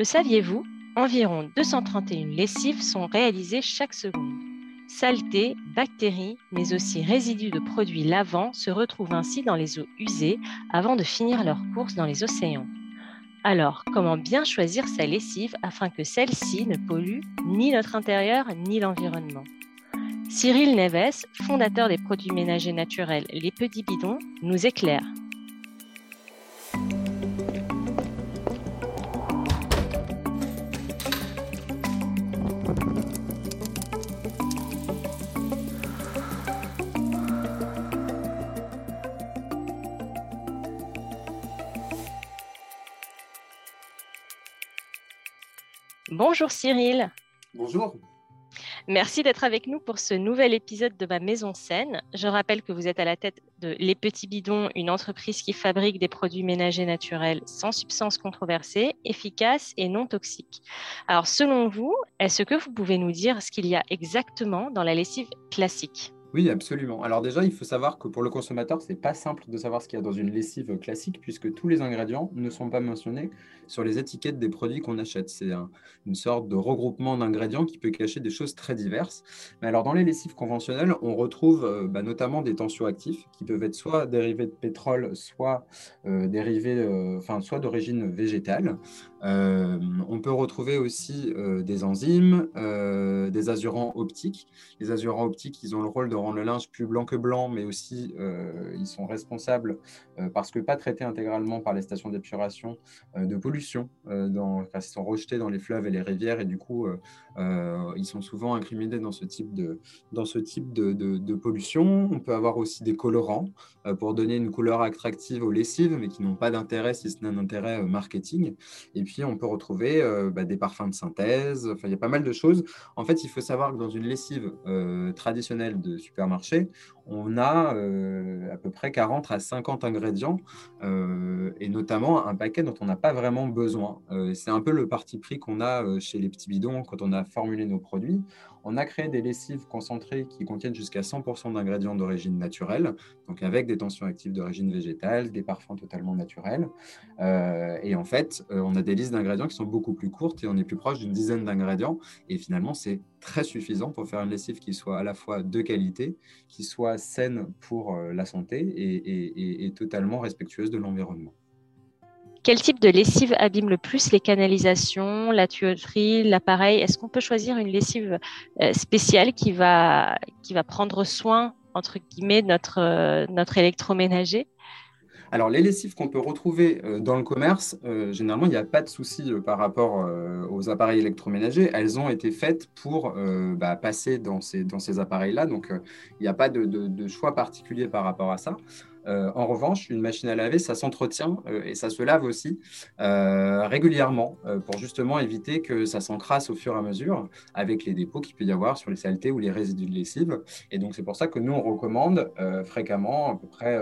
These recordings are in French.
Le saviez-vous? Environ 231 lessives sont réalisées chaque seconde. Saleté, bactéries, mais aussi résidus de produits lavants se retrouvent ainsi dans les eaux usées avant de finir leur course dans les océans. Alors, comment bien choisir sa lessive afin que celle-ci ne pollue ni notre intérieur ni l'environnement? Cyril Neves, fondateur des produits ménagers naturels Les Petits Bidons, nous éclaire. Bonjour Cyril. Bonjour. Merci d'être avec nous pour ce nouvel épisode de ma maison scène. Je rappelle que vous êtes à la tête de Les Petits Bidons, une entreprise qui fabrique des produits ménagers naturels sans substances controversées, efficaces et non toxiques. Alors selon vous, est-ce que vous pouvez nous dire ce qu'il y a exactement dans la lessive classique? Oui, absolument. Alors déjà, il faut savoir que pour le consommateur, c'est pas simple de savoir ce qu'il y a dans une lessive classique puisque tous les ingrédients ne sont pas mentionnés sur les étiquettes des produits qu'on achète. C'est une sorte de regroupement d'ingrédients qui peut cacher des choses très diverses. Mais alors dans les lessives conventionnelles, on retrouve euh, bah, notamment des tensioactifs qui peuvent être soit dérivés de pétrole, soit euh, dérivés, euh, enfin soit d'origine végétale. on peut retrouver aussi des enzymes, des azurants optiques. Les azurants optiques, ils ont le rôle de rendre le linge plus blanc que blanc, mais aussi euh, ils sont responsables, euh, parce que pas traités intégralement par les stations d'épuration, euh, de pollution, dans, ils sont rejetés dans les fleuves et les rivières, et du coup, ils sont souvent incriminés dans ce type de, dans ce type de, de, pollution. On peut avoir aussi des colorants pour donner une couleur attractive aux lessives, mais qui n'ont pas d'intérêt si ce n'est un intérêt marketing. Et puis, on peut retrouver bah, des parfums de synthèse, enfin, il y a pas mal de choses. En fait, il faut savoir que dans une lessive traditionnelle de supermarché, on a euh, à peu près 40 à 50 ingrédients euh, et notamment un paquet dont on n'a pas vraiment besoin. Euh, c'est un peu le parti pris qu'on a chez les petits bidons quand on a formulé nos produits. On a créé des lessives concentrées qui contiennent jusqu'à 100% d'ingrédients d'origine naturelle, donc avec des tensions actives d'origine végétale, des parfums totalement naturels. et en fait, on a des listes d'ingrédients qui sont beaucoup plus courtes et on est plus proche d'une dizaine d'ingrédients. Et finalement, c'est très suffisant pour faire une lessive qui soit à la fois de qualité, qui soit saine pour euh, la santé et, totalement respectueuse de l'environnement. Quel type de lessive abîme le plus les canalisations, la tuyauterie, l'appareil? Est-ce qu'on peut choisir une lessive euh, spéciale qui va, qui va prendre soin, entre guillemets, de notre, euh, notre électroménager? Alors, les lessives qu'on peut retrouver euh, dans le commerce, généralement, il n'y a pas de souci par rapport aux appareils électroménagers. Elles ont été faites pour bah, passer dans ces, dans ces appareils-là. Donc, il n'y a pas de, choix particulier par rapport à ça. Euh, en revanche, une machine à laver, ça s'entretient euh, et ça se lave aussi euh, régulièrement pour justement éviter que ça s'encrasse au fur et à mesure avec les dépôts qu'il peut y avoir sur les saletés ou les résidus de lessive. Et donc, c'est pour ça que nous, on recommande fréquemment, à peu près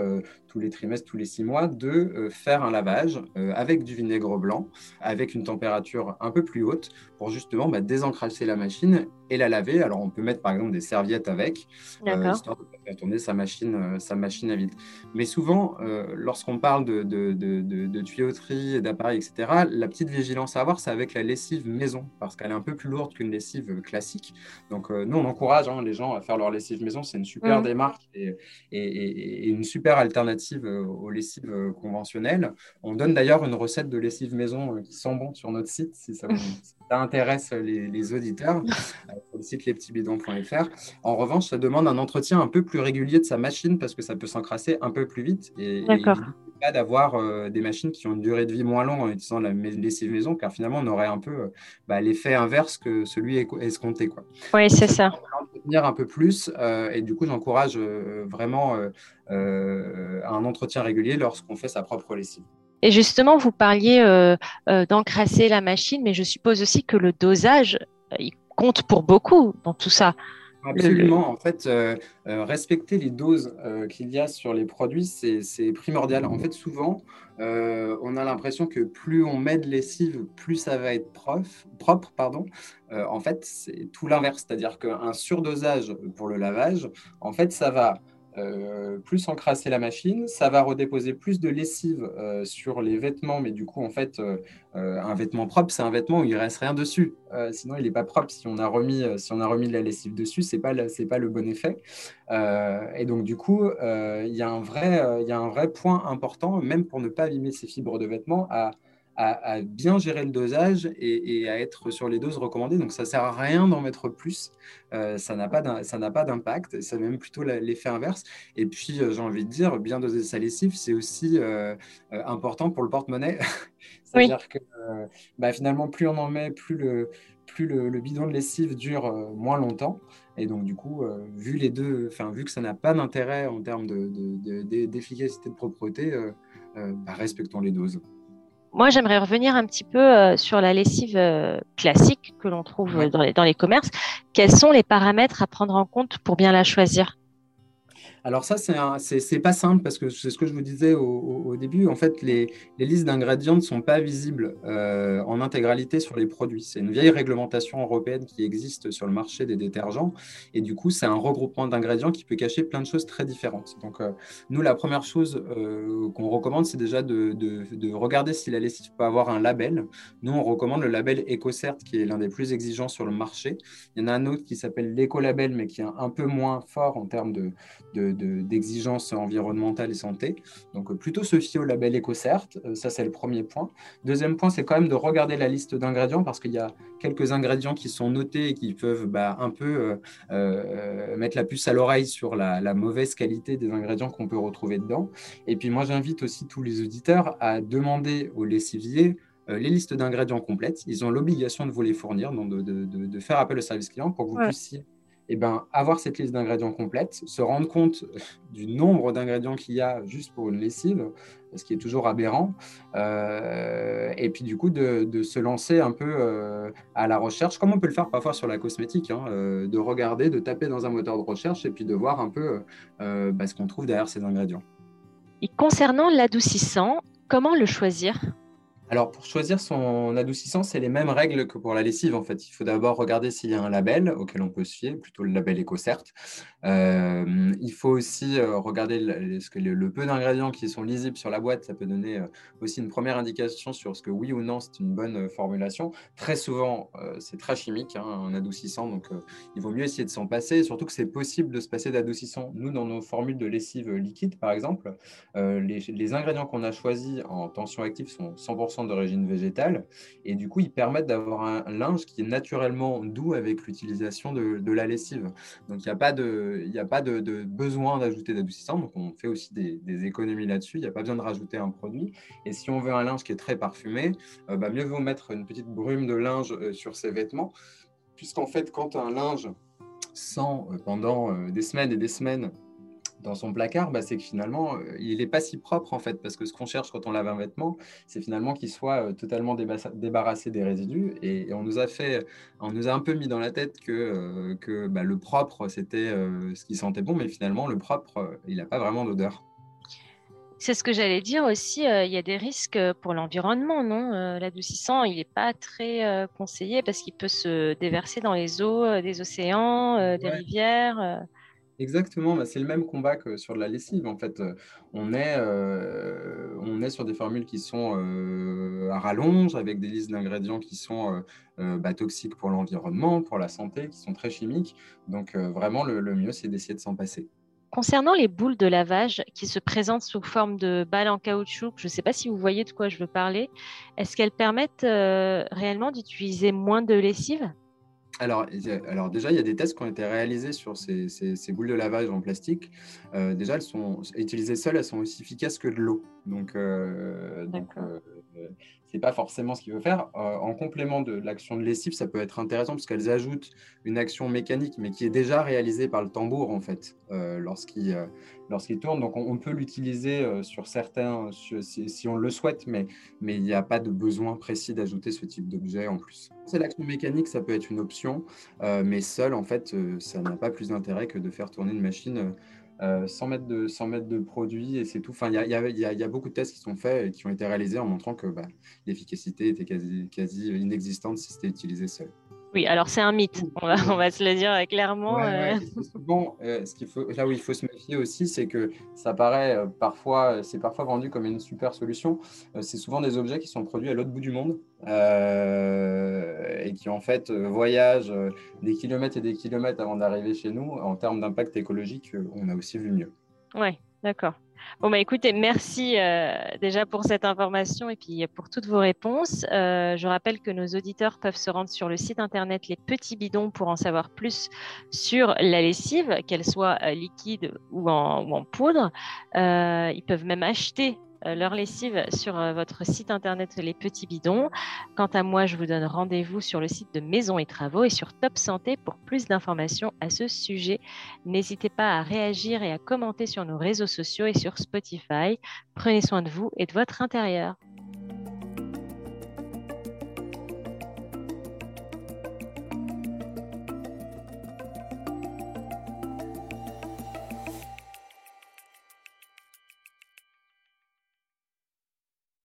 tous les trimestres, tous les six mois, de faire un lavage avec du vinaigre blanc, avec une température un peu plus haute pour justement bah, désencrasser la machine et la laver. Alors, on peut mettre par exemple des serviettes avec, histoire de faire tourner sa machine, sa machine à vide. Mais souvent, euh, lorsqu'on parle de, de, de, tuyauterie, d'appareils, etc., la petite vigilance à avoir, c'est avec la lessive maison, parce qu'elle est un peu plus lourde qu'une lessive classique. Donc, euh, nous, on encourage hein, les gens à faire leur lessive maison. C'est une super mmh. démarche et, et, une super alternative euh, aux lessives conventionnelles. On donne d'ailleurs une recette de lessive maison qui sent bon sur notre site, si ça, intéresse les, auditeurs, sur le site lespetitsbidons.fr. En revanche, ça demande un entretien un peu plus régulier de sa machine parce que ça peut s'encrasser un peu plus vite et, et pas d'avoir euh, des machines qui ont une durée de vie moins longue en utilisant la lessive maison, car finalement on aurait un peu euh, bah, l'effet inverse que celui escompté. Quoi. Oui, c'est ça. Entretenir un peu plus euh, et du coup j'encourage vraiment un entretien régulier lorsqu'on fait sa propre lessive. Et justement, vous parliez d'encrasser la machine, mais je suppose aussi que le dosage, il compte pour beaucoup dans tout ça. Absolument. En fait, euh, euh, respecter les doses euh, qu'il y a sur les produits, c'est primordial. En fait, souvent, on a l'impression que plus on met de lessive, plus ça va être propre. Pardon. en fait, c'est tout l'inverse. C'est-à-dire qu'un surdosage pour le lavage, en fait, ça va euh, plus encrasser la machine, ça va redéposer plus de lessive euh, sur les vêtements, mais du coup, en fait, euh, un vêtement propre, c'est un vêtement où il reste rien dessus. sinon, il n'est pas propre. Si on a remis, si on a remis de la lessive dessus, c'est pas pas le bon effet. et donc, du coup, il y a un vrai, y a un vrai point important, même pour ne pas abîmer ces fibres de vêtements, à à, bien gérer le dosage et, à être sur les doses recommandées. Donc, ça ne sert à rien d'en mettre plus. Euh, ça n'a pas d'impact. C'est même plutôt l'effet inverse. Et puis, euh, j'ai envie de dire, bien doser sa lessive, c'est aussi euh, important pour le porte-monnaie. C'est-à-dire que bah, finalement, plus on en met, plus le, plus le, bidon de lessive dure moins longtemps. Et donc, du coup, vu les deux, enfin, vu que ça n'a pas d'intérêt en termes d'efficacité de, de, propreté, bah, respectons les doses. Moi, j'aimerais revenir un petit peu euh, sur la lessive euh, classique que l'on trouve dans, les, dans les commerces. Quels sont les paramètres à prendre en compte pour bien la choisir? Alors ça, c'est pas simple parce que c'est ce que je vous disais au, début. En fait, les, listes d'ingrédients ne sont pas visibles euh, en intégralité sur les produits. C'est une vieille réglementation européenne qui existe sur le marché des détergents. Et du coup, c'est un regroupement d'ingrédients qui peut cacher plein de choses très différentes. Donc, euh, nous, la première chose euh, qu'on recommande, c'est déjà de, regarder si la lessive peut avoir un label. Nous, on recommande le label EcoCert, qui est l'un des plus exigeants sur le marché. Il y en a un autre qui s'appelle l'Ecolabel, mais qui est un peu moins fort en termes de d'exigences environnementales et santé. Donc, euh, plutôt se fier au label EcoCert, euh, ça c'est le premier point. Deuxième point, c'est quand même de regarder la liste d'ingrédients parce qu'il y a quelques ingrédients qui sont notés et qui peuvent bah, un peu euh, mettre la puce à l'oreille sur la, mauvaise qualité des ingrédients qu'on peut retrouver dedans. Et puis moi, j'invite aussi tous les auditeurs à demander aux lessiviers les listes d'ingrédients complètes. Ils ont l'obligation de vous les fournir, donc de, de, faire appel au service client pour que vous puissiez eh ben, avoir cette liste d'ingrédients complète, se rendre compte du nombre d'ingrédients qu'il y a juste pour une lessive, ce qui est toujours aberrant, euh, et puis du coup de, se lancer un peu euh, à la recherche, comme on peut le faire parfois sur la cosmétique, hein, euh, de regarder, de taper dans un moteur de recherche et puis de voir un peu bah, ce qu'on trouve derrière ces ingrédients. Et concernant l'adoucissant, comment le choisir? Alors, pour choisir son adoucissant, c'est les mêmes règles que pour la lessive. En fait, il faut d'abord regarder s'il y a un label auquel on peut se fier, plutôt le label EcoCert. Euh, il faut aussi euh, regarder le, ce que le, peu d'ingrédients qui sont lisibles sur la boîte. Ça peut donner euh, aussi une première indication sur ce que oui ou non c'est une bonne formulation. Très souvent, c'est très chimique, hein, un adoucissant, donc il vaut mieux essayer de s'en passer. Surtout que c'est possible de se passer d'adoucissant. Nous, dans nos formules de lessive liquide, par exemple, les ingrédients qu'on a choisis en tension active sont 100% d'origine végétale. Et du coup, ils permettent d'avoir un linge qui est naturellement doux avec l'utilisation de, la lessive. Donc, il n'y a pas de, y a pas de, besoin d'ajouter d'adoucissant. Donc, on fait aussi des, économies là-dessus. Il n'y a pas besoin de rajouter un produit. Et si on veut un linge qui est très parfumé, euh, bah, mieux vaut mettre une petite brume de linge euh, sur ses vêtements. Puisqu'en fait, quand un linge sent euh, pendant des semaines et des semaines dans son placard, bah, c'est que finalement, euh, il n'est pas si propre en fait, parce que ce qu'on cherche quand on lave un vêtement, c'est finalement qu'il soit euh, totalement débarrassé des résidus. Et, on nous a fait, on nous a un peu mis dans la tête que, euh, que bah, le propre, c'était ce qui sentait bon, mais finalement, le propre, il n'a pas vraiment d'odeur. C'est ce que j'allais dire aussi. il y a des risques pour l'environnement, non L'adoucissant, il n'est pas très conseillé parce qu'il peut se déverser dans les eaux des océans, des rivières. Exactement, bah, c'est le même combat que sur la lessive. En fait, on est, on est sur des formules qui sont à rallonge, avec des listes d'ingrédients qui sont bah, toxiques pour l'environnement, pour la santé, qui sont très chimiques. Donc, vraiment, le, mieux, c'est d'essayer de s'en passer. Concernant les boules de lavage qui se présentent sous forme de balles en caoutchouc, je ne sais pas si vous voyez de quoi je veux parler, est-ce qu'elles permettent réellement d'utiliser moins de lessive? Alors, alors, déjà, il y a des tests qui ont été réalisés sur ces, boules de lavage en plastique. Euh, déjà, elles sont utilisées seules, elles sont aussi efficaces que de l'eau. Donc, euh, euh ce n'est pas forcément ce qu'il veut faire. en complément de l'action de lessive, ça peut être intéressant parce qu'elles ajoutent une action mécanique, mais qui est déjà réalisée par le tambour, en fait, lorsqu'il lorsqu'il tourne. Donc, on, peut l'utiliser sur certains, si, on le souhaite, mais, mais il n'y a pas de besoin précis d'ajouter ce type d'objet en plus. C'est l'action mécanique, ça peut être une option, mais seul, en fait, ça n'a pas plus d'intérêt que de faire tourner une machine euh, sans, mettre de, 100 mètres de produit et c'est tout. Enfin, il y a, y, y a, beaucoup de tests qui sont faits et qui ont été réalisés en montrant que bah, l'efficacité était quasi, quasi inexistante si c'était utilisé seul. Oui, alors c'est un mythe, on va, on va se le dire clairement. Euh. Bon, euh, ce qu'il faut, là où il faut se méfier aussi, c'est que ça paraît euh, parfois, c'est parfois vendu comme une super solution. c'est souvent des objets qui sont produits à l'autre bout du monde et qui en fait voyagent des kilomètres et des kilomètres avant d'arriver chez nous. En termes d'impact écologique, on a aussi vu mieux. Oui, d'accord. Bon, bah, écoutez, merci euh, déjà pour cette information et puis pour toutes vos réponses. Euh, je rappelle que nos auditeurs peuvent se rendre sur le site internet Les Petits Bidons pour en savoir plus sur la lessive, qu'elle soit euh, liquide ou en, ou en poudre. ils peuvent même acheter leur lessive sur euh, votre site internet Les Petits Bidons. Quant à moi, je vous donne rendez-vous sur le site de Maison et Travaux et sur Top Santé pour plus d'informations à ce sujet. N'hésitez pas à réagir et à commenter sur nos réseaux sociaux et sur Spotify. Prenez soin de vous et de votre intérieur.